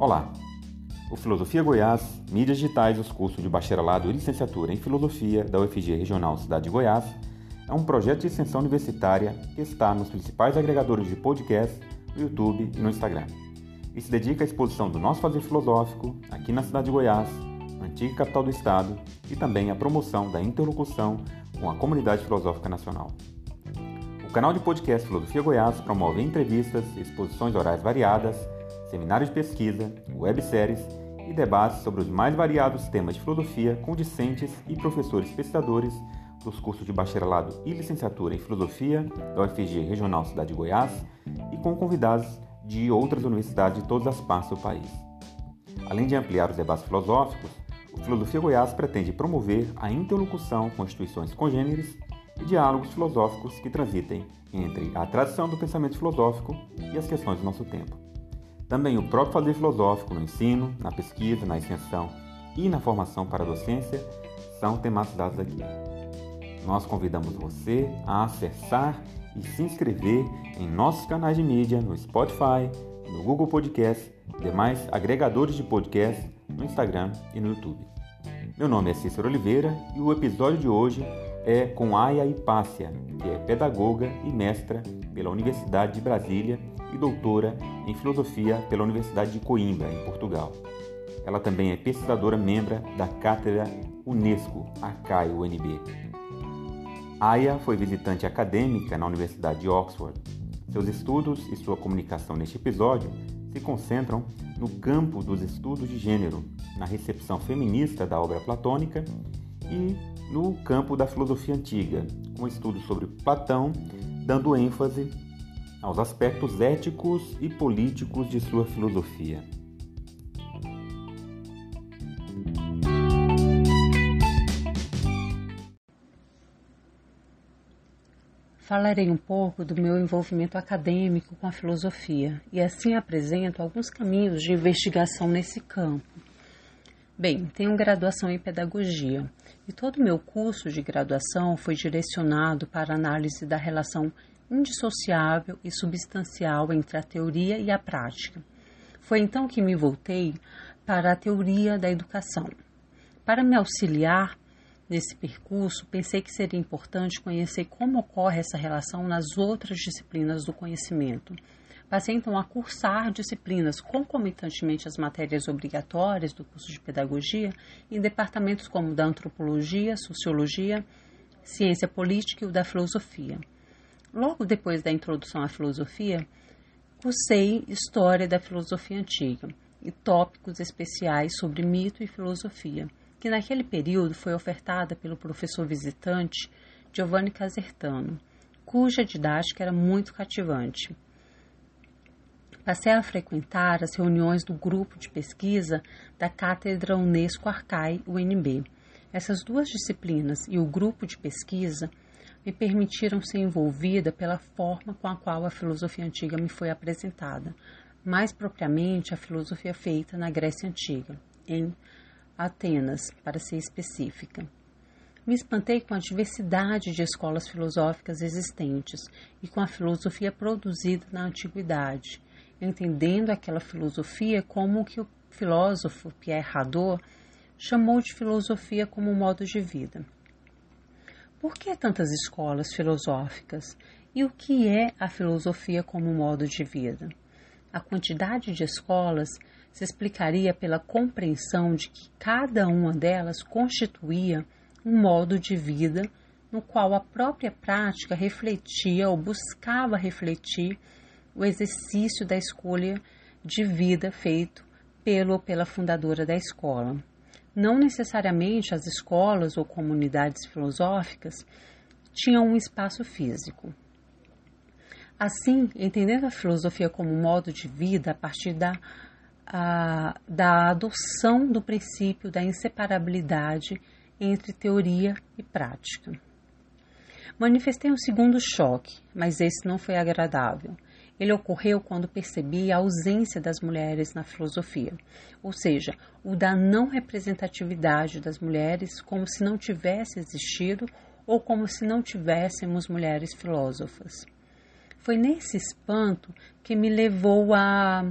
Olá! O Filosofia Goiás, Mídias Digitais, os cursos de bacharelado e licenciatura em Filosofia da UFG Regional Cidade de Goiás, é um projeto de extensão universitária que está nos principais agregadores de podcast, no YouTube e no Instagram. E se dedica à exposição do nosso fazer filosófico aqui na cidade de Goiás, antiga capital do estado, e também à promoção da interlocução com a comunidade filosófica nacional. O canal de podcast Filosofia Goiás promove entrevistas, exposições orais variadas, seminários de pesquisa, webséries e debates sobre os mais variados temas de filosofia com discentes e professores pesquisadores dos cursos de bacharelado e licenciatura em filosofia da UFG Regional Cidade de Goiás e com convidados de outras universidades de todas as partes do país. Além de ampliar os debates filosóficos, o Filosofia Goiás pretende promover a interlocução com instituições congêneres e diálogos filosóficos que transitem entre a tradição do pensamento filosófico e as questões do nosso tempo. Também o próprio fazer filosófico no ensino, na pesquisa, na extensão e na formação para a docência são tematizados aqui. Nós convidamos você a acessar e se inscrever em nossos canais de mídia no Spotify, no Google Podcast, demais agregadores de podcast, no Instagram e no YouTube. Meu nome é Cícero Oliveira e o episódio de hoje é com Aya Ipácia, que é pedagoga e mestra pela Universidade de Brasília e doutora em filosofia pela Universidade de Coimbra, em Portugal. Ela também é pesquisadora membro da cátedra Unesco, ACAI UNB. Aya foi visitante acadêmica na Universidade de Oxford. Seus estudos e sua comunicação neste episódio se concentram no campo dos estudos de gênero, na recepção feminista da obra platônica e no campo da filosofia antiga, com estudos sobre Platão, dando ênfase aos aspectos éticos e políticos de sua filosofia. Falarei um pouco do meu envolvimento acadêmico com a filosofia e assim apresento alguns caminhos de investigação nesse campo. Bem, tenho graduação em pedagogia e todo o meu curso de graduação foi direcionado para a análise da relação indissociável e substancial entre a teoria e a prática. Foi então que me voltei para a teoria da educação. Para me auxiliar Nesse percurso, pensei que seria importante conhecer como ocorre essa relação nas outras disciplinas do conhecimento. Passei então a cursar disciplinas concomitantemente às matérias obrigatórias do curso de pedagogia em departamentos como da antropologia, sociologia, ciência política e o da filosofia. Logo depois da introdução à filosofia, cursei História da Filosofia Antiga e tópicos especiais sobre mito e filosofia que naquele período foi ofertada pelo professor visitante Giovanni Casertano, cuja didática era muito cativante. Passei a frequentar as reuniões do grupo de pesquisa da Cátedra Unesco Arcai, UNB. Essas duas disciplinas e o grupo de pesquisa me permitiram ser envolvida pela forma com a qual a filosofia antiga me foi apresentada, mais propriamente a filosofia feita na Grécia Antiga, em Atenas, para ser específica. Me espantei com a diversidade de escolas filosóficas existentes e com a filosofia produzida na antiguidade, entendendo aquela filosofia como o que o filósofo Pierre Hadot chamou de filosofia como modo de vida. Por que tantas escolas filosóficas? E o que é a filosofia como modo de vida? A quantidade de escolas se explicaria pela compreensão de que cada uma delas constituía um modo de vida no qual a própria prática refletia ou buscava refletir o exercício da escolha de vida feito pelo ou pela fundadora da escola. Não necessariamente as escolas ou comunidades filosóficas tinham um espaço físico. Assim, entendendo a filosofia como modo de vida a partir da a, da adoção do princípio da inseparabilidade entre teoria e prática. Manifestei um segundo choque, mas esse não foi agradável. Ele ocorreu quando percebi a ausência das mulheres na filosofia, ou seja, o da não representatividade das mulheres como se não tivesse existido ou como se não tivéssemos mulheres filósofas. Foi nesse espanto que me levou a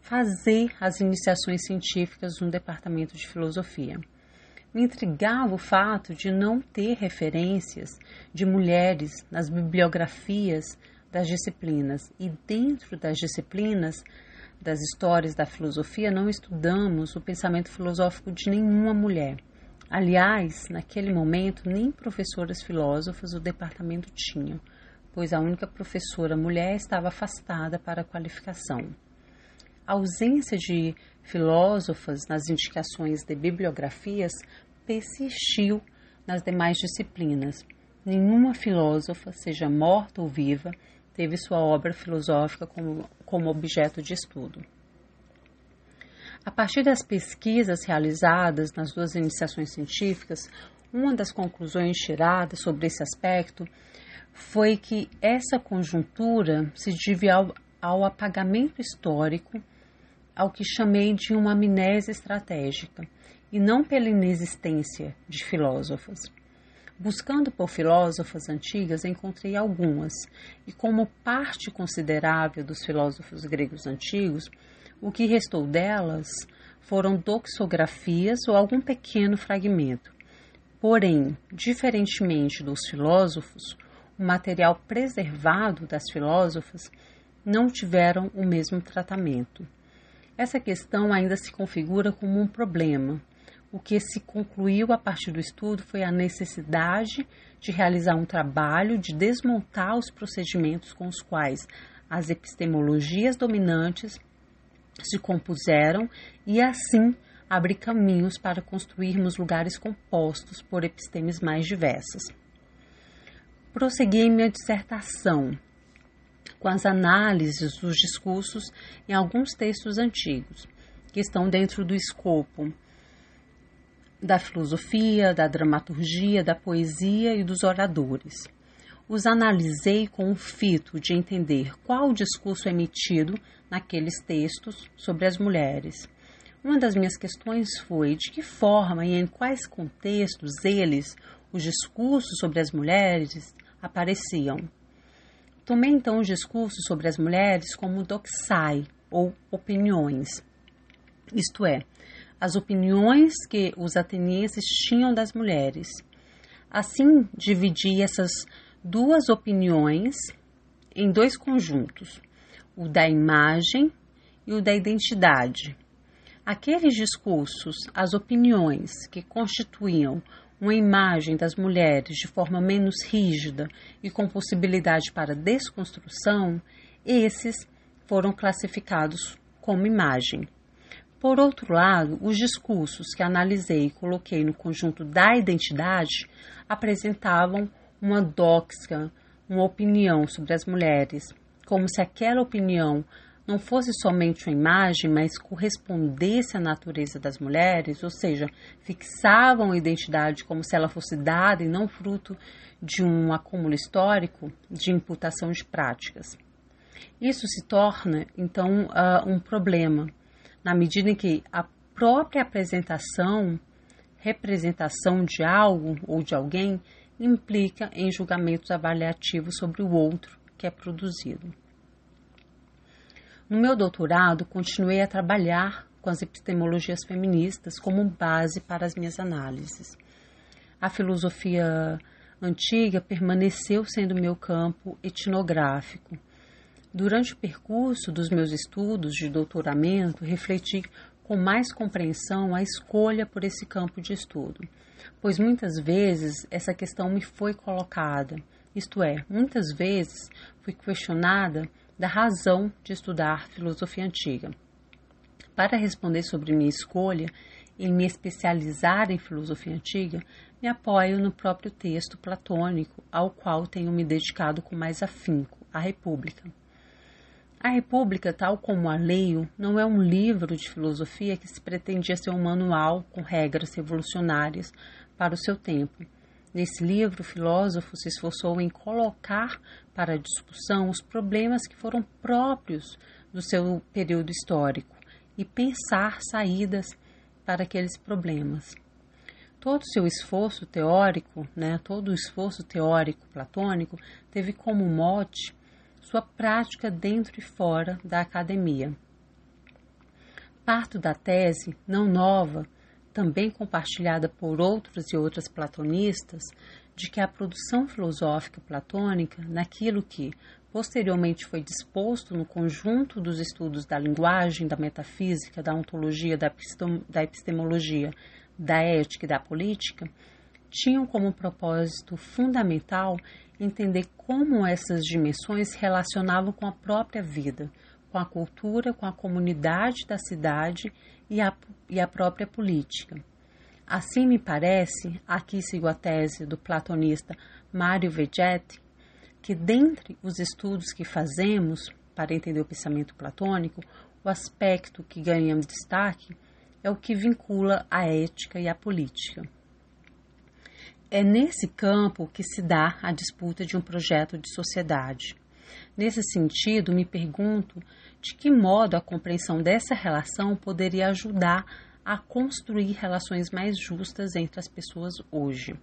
fazer as iniciações científicas no departamento de filosofia. Me intrigava o fato de não ter referências de mulheres nas bibliografias das disciplinas e dentro das disciplinas das histórias da filosofia não estudamos o pensamento filosófico de nenhuma mulher. Aliás, naquele momento, nem professoras filósofas o departamento tinha, pois a única professora mulher estava afastada para a qualificação. A ausência de filósofas nas indicações de bibliografias persistiu nas demais disciplinas. Nenhuma filósofa, seja morta ou viva, teve sua obra filosófica como, como objeto de estudo. A partir das pesquisas realizadas nas duas iniciações científicas, uma das conclusões tiradas sobre esse aspecto foi que essa conjuntura se deve ao, ao apagamento histórico, ao que chamei de uma amnésia estratégica, e não pela inexistência de filósofos. Buscando por filósofas antigas, encontrei algumas, e como parte considerável dos filósofos gregos antigos, o que restou delas foram doxografias ou algum pequeno fragmento. Porém, diferentemente dos filósofos, o material preservado das filósofas não tiveram o mesmo tratamento. Essa questão ainda se configura como um problema, o que se concluiu a partir do estudo foi a necessidade de realizar um trabalho de desmontar os procedimentos com os quais as epistemologias dominantes se compuseram e assim abrir caminhos para construirmos lugares compostos por epistemes mais diversas. Prossegui em minha dissertação com as análises dos discursos em alguns textos antigos, que estão dentro do escopo da filosofia, da dramaturgia, da poesia e dos oradores. Os analisei com o fito de entender qual discurso emitido naqueles textos sobre as mulheres. Uma das minhas questões foi de que forma e em quais contextos eles, os discursos sobre as mulheres, apareciam. Tomei então os discursos sobre as mulheres como doxai, ou opiniões, isto é, as opiniões que os atenienses tinham das mulheres. Assim, dividi essas duas opiniões em dois conjuntos, o da imagem e o da identidade. Aqueles discursos, as opiniões que constituíam uma imagem das mulheres de forma menos rígida e com possibilidade para desconstrução, esses foram classificados como imagem. Por outro lado, os discursos que analisei e coloquei no conjunto da identidade apresentavam uma doxa, uma opinião sobre as mulheres, como se aquela opinião não fosse somente uma imagem, mas correspondesse à natureza das mulheres, ou seja, fixavam a identidade como se ela fosse dada e não fruto de um acúmulo histórico de imputação de práticas. Isso se torna, então, uh, um problema, na medida em que a própria apresentação, representação de algo ou de alguém, implica em julgamentos avaliativos sobre o outro que é produzido. No meu doutorado, continuei a trabalhar com as epistemologias feministas como base para as minhas análises. A filosofia antiga permaneceu sendo meu campo etnográfico Durante o percurso dos meus estudos de doutoramento, refleti com mais compreensão a escolha por esse campo de estudo, pois muitas vezes essa questão me foi colocada, isto é, muitas vezes fui questionada da razão de estudar filosofia antiga. Para responder sobre minha escolha em me especializar em filosofia antiga, me apoio no próprio texto platônico, ao qual tenho me dedicado com mais afinco, a República. A República, tal como a Leio, não é um livro de filosofia que se pretendia ser um manual com regras revolucionárias para o seu tempo. Nesse livro, o filósofo se esforçou em colocar para discussão os problemas que foram próprios do seu período histórico e pensar saídas para aqueles problemas. Todo o seu esforço teórico, né, todo o esforço teórico platônico teve como mote sua prática dentro e fora da academia. Parto da tese, não nova, também compartilhada por outros e outras platonistas, de que a produção filosófica platônica, naquilo que posteriormente foi disposto no conjunto dos estudos da linguagem, da metafísica, da ontologia, da epistemologia, da ética e da política, tinham como propósito fundamental entender como essas dimensões relacionavam com a própria vida, com a cultura, com a comunidade da cidade e a, e a própria política. Assim me parece, aqui sigo a tese do platonista Mário Vegetti, que dentre os estudos que fazemos para entender o pensamento platônico, o aspecto que ganha destaque é o que vincula a ética e a política. É nesse campo que se dá a disputa de um projeto de sociedade. Nesse sentido, me pergunto de que modo a compreensão dessa relação poderia ajudar a construir relações mais justas entre as pessoas hoje.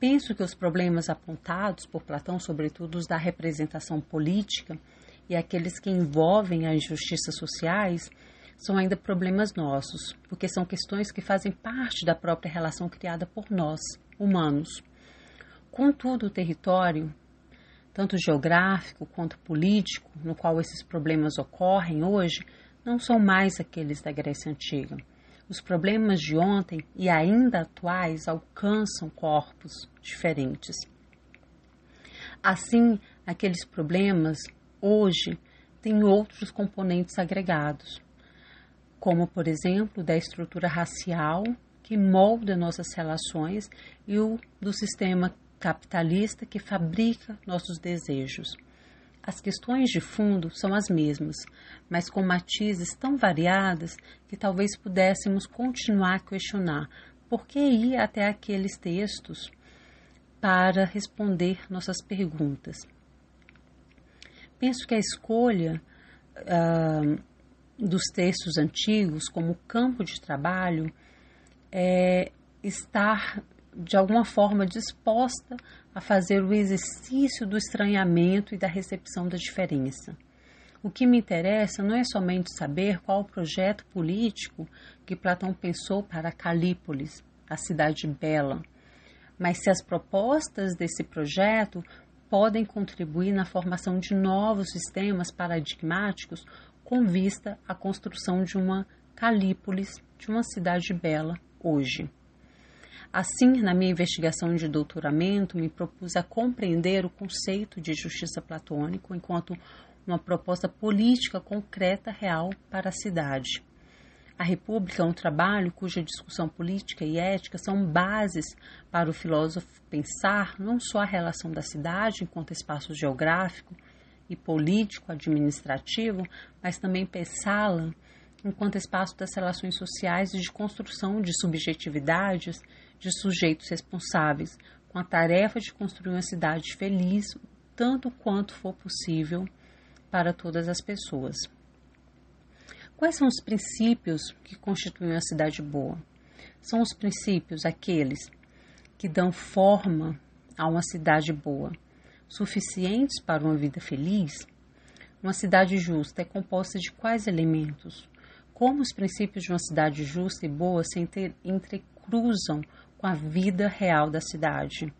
Penso que os problemas apontados por Platão, sobretudo os da representação política e aqueles que envolvem as injustiças sociais, são ainda problemas nossos, porque são questões que fazem parte da própria relação criada por nós, humanos. Contudo, o território, tanto geográfico quanto político, no qual esses problemas ocorrem hoje, não são mais aqueles da Grécia Antiga. Os problemas de ontem e ainda atuais alcançam corpos diferentes. Assim, aqueles problemas hoje têm outros componentes agregados, como, por exemplo, da estrutura racial que molda nossas relações e o do sistema capitalista que fabrica nossos desejos. As questões de fundo são as mesmas, mas com matizes tão variadas que talvez pudéssemos continuar a questionar por que ir até aqueles textos para responder nossas perguntas. Penso que a escolha uh, dos textos antigos como campo de trabalho é estar de alguma forma disposta a fazer o exercício do estranhamento e da recepção da diferença. O que me interessa não é somente saber qual o projeto político que Platão pensou para Calípolis, a cidade bela, mas se as propostas desse projeto podem contribuir na formação de novos sistemas paradigmáticos com vista à construção de uma Calípolis, de uma cidade bela, hoje. Assim, na minha investigação de doutoramento, me propus a compreender o conceito de justiça platônico enquanto uma proposta política concreta real para a cidade. A República é um trabalho cuja discussão política e ética são bases para o filósofo pensar não só a relação da cidade enquanto espaço geográfico, e político-administrativo, mas também pensá-la enquanto espaço das relações sociais e de construção de subjetividades de sujeitos responsáveis, com a tarefa de construir uma cidade feliz, tanto quanto for possível, para todas as pessoas. Quais são os princípios que constituem a cidade boa? São os princípios aqueles que dão forma a uma cidade boa, suficientes para uma vida feliz? Uma cidade justa é composta de quais elementos? Como os princípios de uma cidade justa e boa se entrecruzam com a vida real da cidade?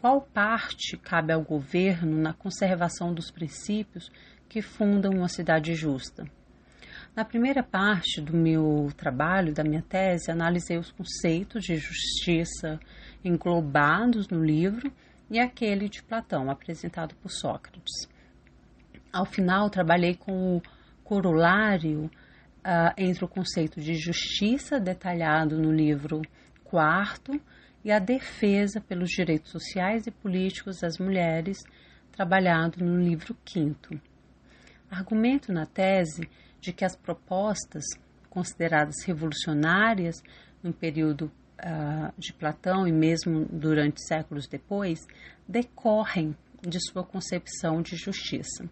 Qual parte cabe ao governo na conservação dos princípios que fundam uma cidade justa? Na primeira parte do meu trabalho, da minha tese, analisei os conceitos de justiça englobados no livro e aquele de Platão, apresentado por Sócrates. Ao final, trabalhei com o corolário uh, entre o conceito de justiça, detalhado no livro quarto, e a defesa pelos direitos sociais e políticos das mulheres, trabalhado no livro quinto. Argumento na tese de que as propostas consideradas revolucionárias no período uh, de Platão e mesmo durante séculos depois decorrem de sua concepção de justiça.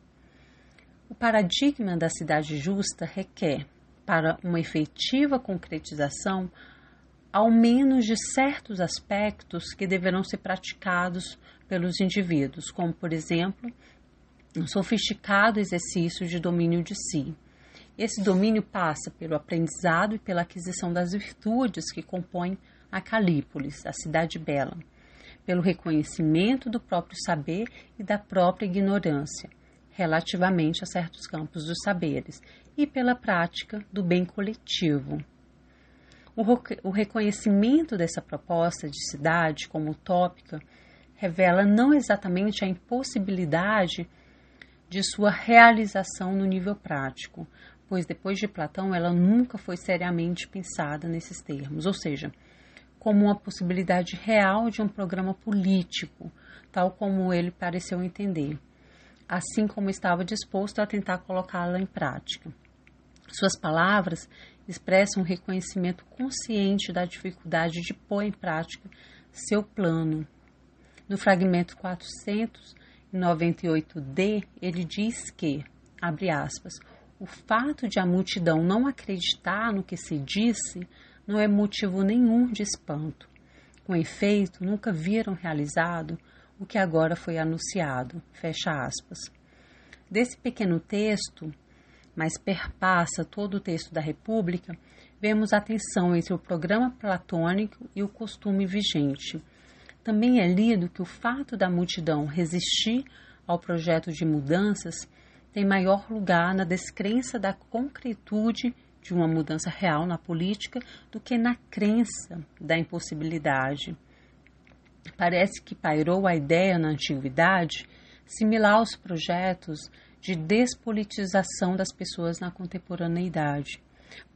O paradigma da cidade justa requer, para uma efetiva concretização, ao menos de certos aspectos que deverão ser praticados pelos indivíduos, como, por exemplo, um sofisticado exercício de domínio de si, Esse domínio passa pelo aprendizado e pela aquisição das virtudes que compõem a Calípolis, a cidade bela, pelo reconhecimento do próprio saber e da própria ignorância, relativamente a certos campos dos saberes, e pela prática do bem coletivo. O, reconhecimento dessa proposta de cidade como utópica revela não exatamente a impossibilidade de sua realização no nível prático, pois depois de Platão ela nunca foi seriamente pensada nesses termos, ou seja, como uma possibilidade real de um programa político, tal como ele pareceu entender, assim como estava disposto a tentar colocá-la em prática. Suas palavras expressam um reconhecimento consciente da dificuldade de pôr em prática seu plano. No fragmento 498d, ele diz que, abre aspas, o fato de a multidão não acreditar no que se disse não é motivo nenhum de espanto. Com efeito, nunca viram realizado o que agora foi anunciado. Fecha aspas. Desse pequeno texto, mas perpassa todo o texto da República, vemos a tensão entre o programa platônico e o costume vigente. Também é lido que o fato da multidão resistir ao projeto de mudanças tem maior lugar na descrença da concretude de uma mudança real na política do que na crença da impossibilidade. Parece que pairou a ideia na antiguidade, similar aos projetos de despolitização das pessoas na contemporaneidade.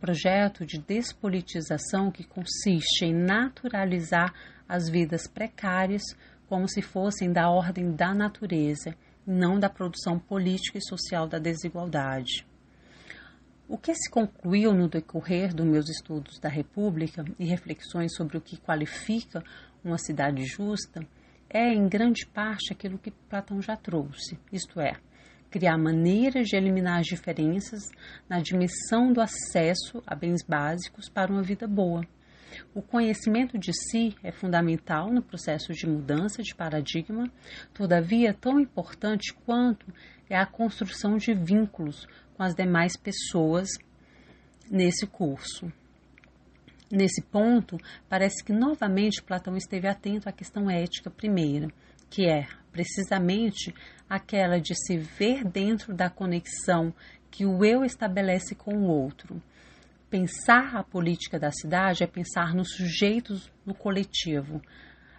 Projeto de despolitização que consiste em naturalizar as vidas precárias como se fossem da ordem da natureza, não da produção política e social da desigualdade. O que se concluiu no decorrer dos meus estudos da República e reflexões sobre o que qualifica uma cidade justa é, em grande parte, aquilo que Platão já trouxe, isto é, criar maneiras de eliminar as diferenças na dimensão do acesso a bens básicos para uma vida boa. O conhecimento de si é fundamental no processo de mudança de paradigma, todavia, tão importante quanto é a construção de vínculos com as demais pessoas nesse curso. Nesse ponto, parece que novamente Platão esteve atento à questão ética primeira, que é precisamente aquela de se ver dentro da conexão que o eu estabelece com o outro. Pensar a política da cidade é pensar nos sujeitos no coletivo.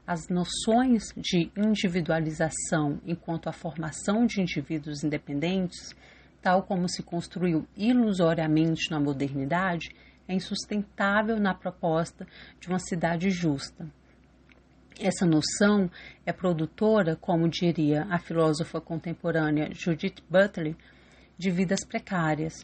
As noções de individualização enquanto a formação de indivíduos independentes, tal como se construiu ilusoriamente na modernidade, é insustentável na proposta de uma cidade justa. Essa noção é produtora, como diria a filósofa contemporânea Judith Butler, de vidas precárias.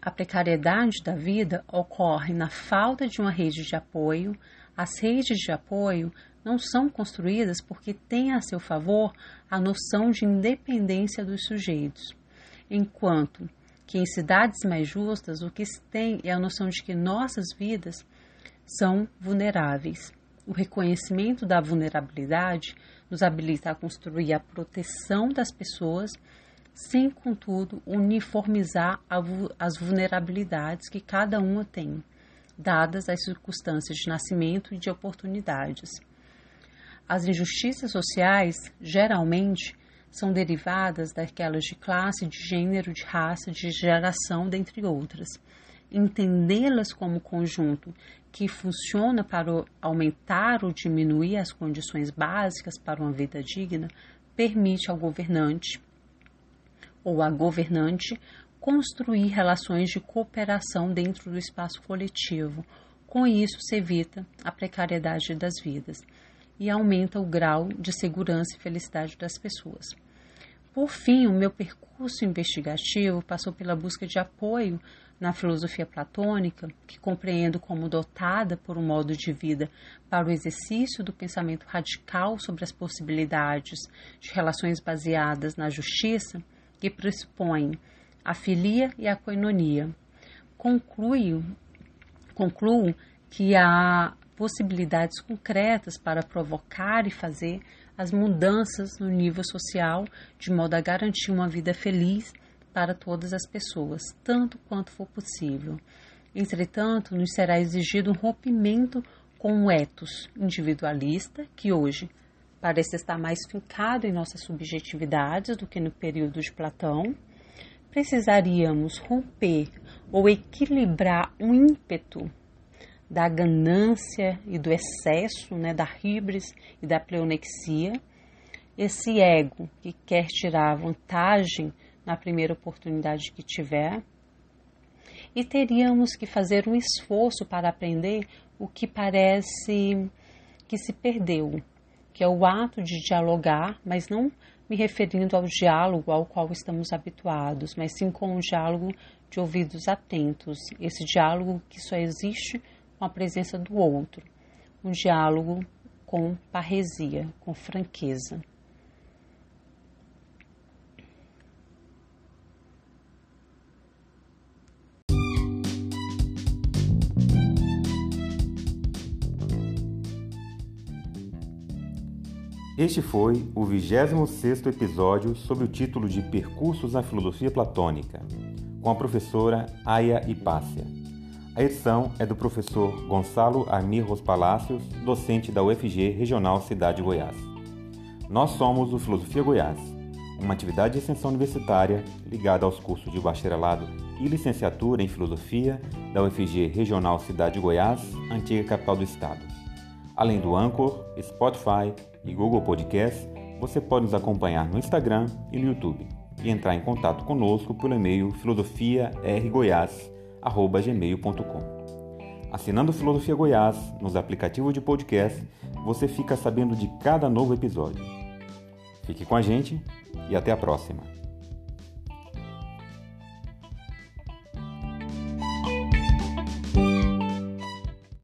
A precariedade da vida ocorre na falta de uma rede de apoio. As redes de apoio não são construídas porque têm a seu favor a noção de independência dos sujeitos, enquanto que em cidades mais justas o que se tem é a noção de que nossas vidas são vulneráveis. O reconhecimento da vulnerabilidade nos habilita a construir a proteção das pessoas, sem, contudo, uniformizar as vulnerabilidades que cada uma tem, dadas as circunstâncias de nascimento e de oportunidades. As injustiças sociais, geralmente, são derivadas daquelas de classe, de gênero, de raça, de geração, dentre outras entendê-las como conjunto que funciona para aumentar ou diminuir as condições básicas para uma vida digna, permite ao governante ou à governante construir relações de cooperação dentro do espaço coletivo. Com isso, se evita a precariedade das vidas e aumenta o grau de segurança e felicidade das pessoas. Por fim, o meu percurso investigativo passou pela busca de apoio na filosofia platônica, que compreendo como dotada por um modo de vida para o exercício do pensamento radical sobre as possibilidades de relações baseadas na justiça, que pressupõem a filia e a coinonia. Concluo, concluo que há possibilidades concretas para provocar e fazer as mudanças no nível social de modo a garantir uma vida feliz para todas as pessoas, tanto quanto for possível. Entretanto, nos será exigido um rompimento com o ethos individualista, que hoje parece estar mais fincado em nossas subjetividades do que no período de Platão. Precisaríamos romper ou equilibrar o ímpeto da ganância e do excesso, né, da hibris e da pleonexia, esse ego que quer tirar vantagem na primeira oportunidade que tiver, e teríamos que fazer um esforço para aprender o que parece que se perdeu, que é o ato de dialogar, mas não me referindo ao diálogo ao qual estamos habituados, mas sim com um diálogo de ouvidos atentos, esse diálogo que só existe com a presença do outro, um diálogo com parresia, com franqueza. Este foi o 26º episódio sob o título de Percursos na Filosofia Platônica, com a professora Aya Hipácia. A edição é do professor Gonçalo Armirros Palácios, docente da UFG Regional Cidade de Goiás. Nós somos o Filosofia Goiás, uma atividade de extensão universitária ligada aos cursos de bacharelado e licenciatura em Filosofia da UFG Regional Cidade de Goiás, antiga capital do estado. Além do Anchor, Spotify, e Google Podcast, você pode nos acompanhar no Instagram e no YouTube e entrar em contato conosco pelo e-mail filosofiargoiás@gmail.com. Assinando Filosofia Goiás nos aplicativos de podcast, você fica sabendo de cada novo episódio. Fique com a gente e até a próxima.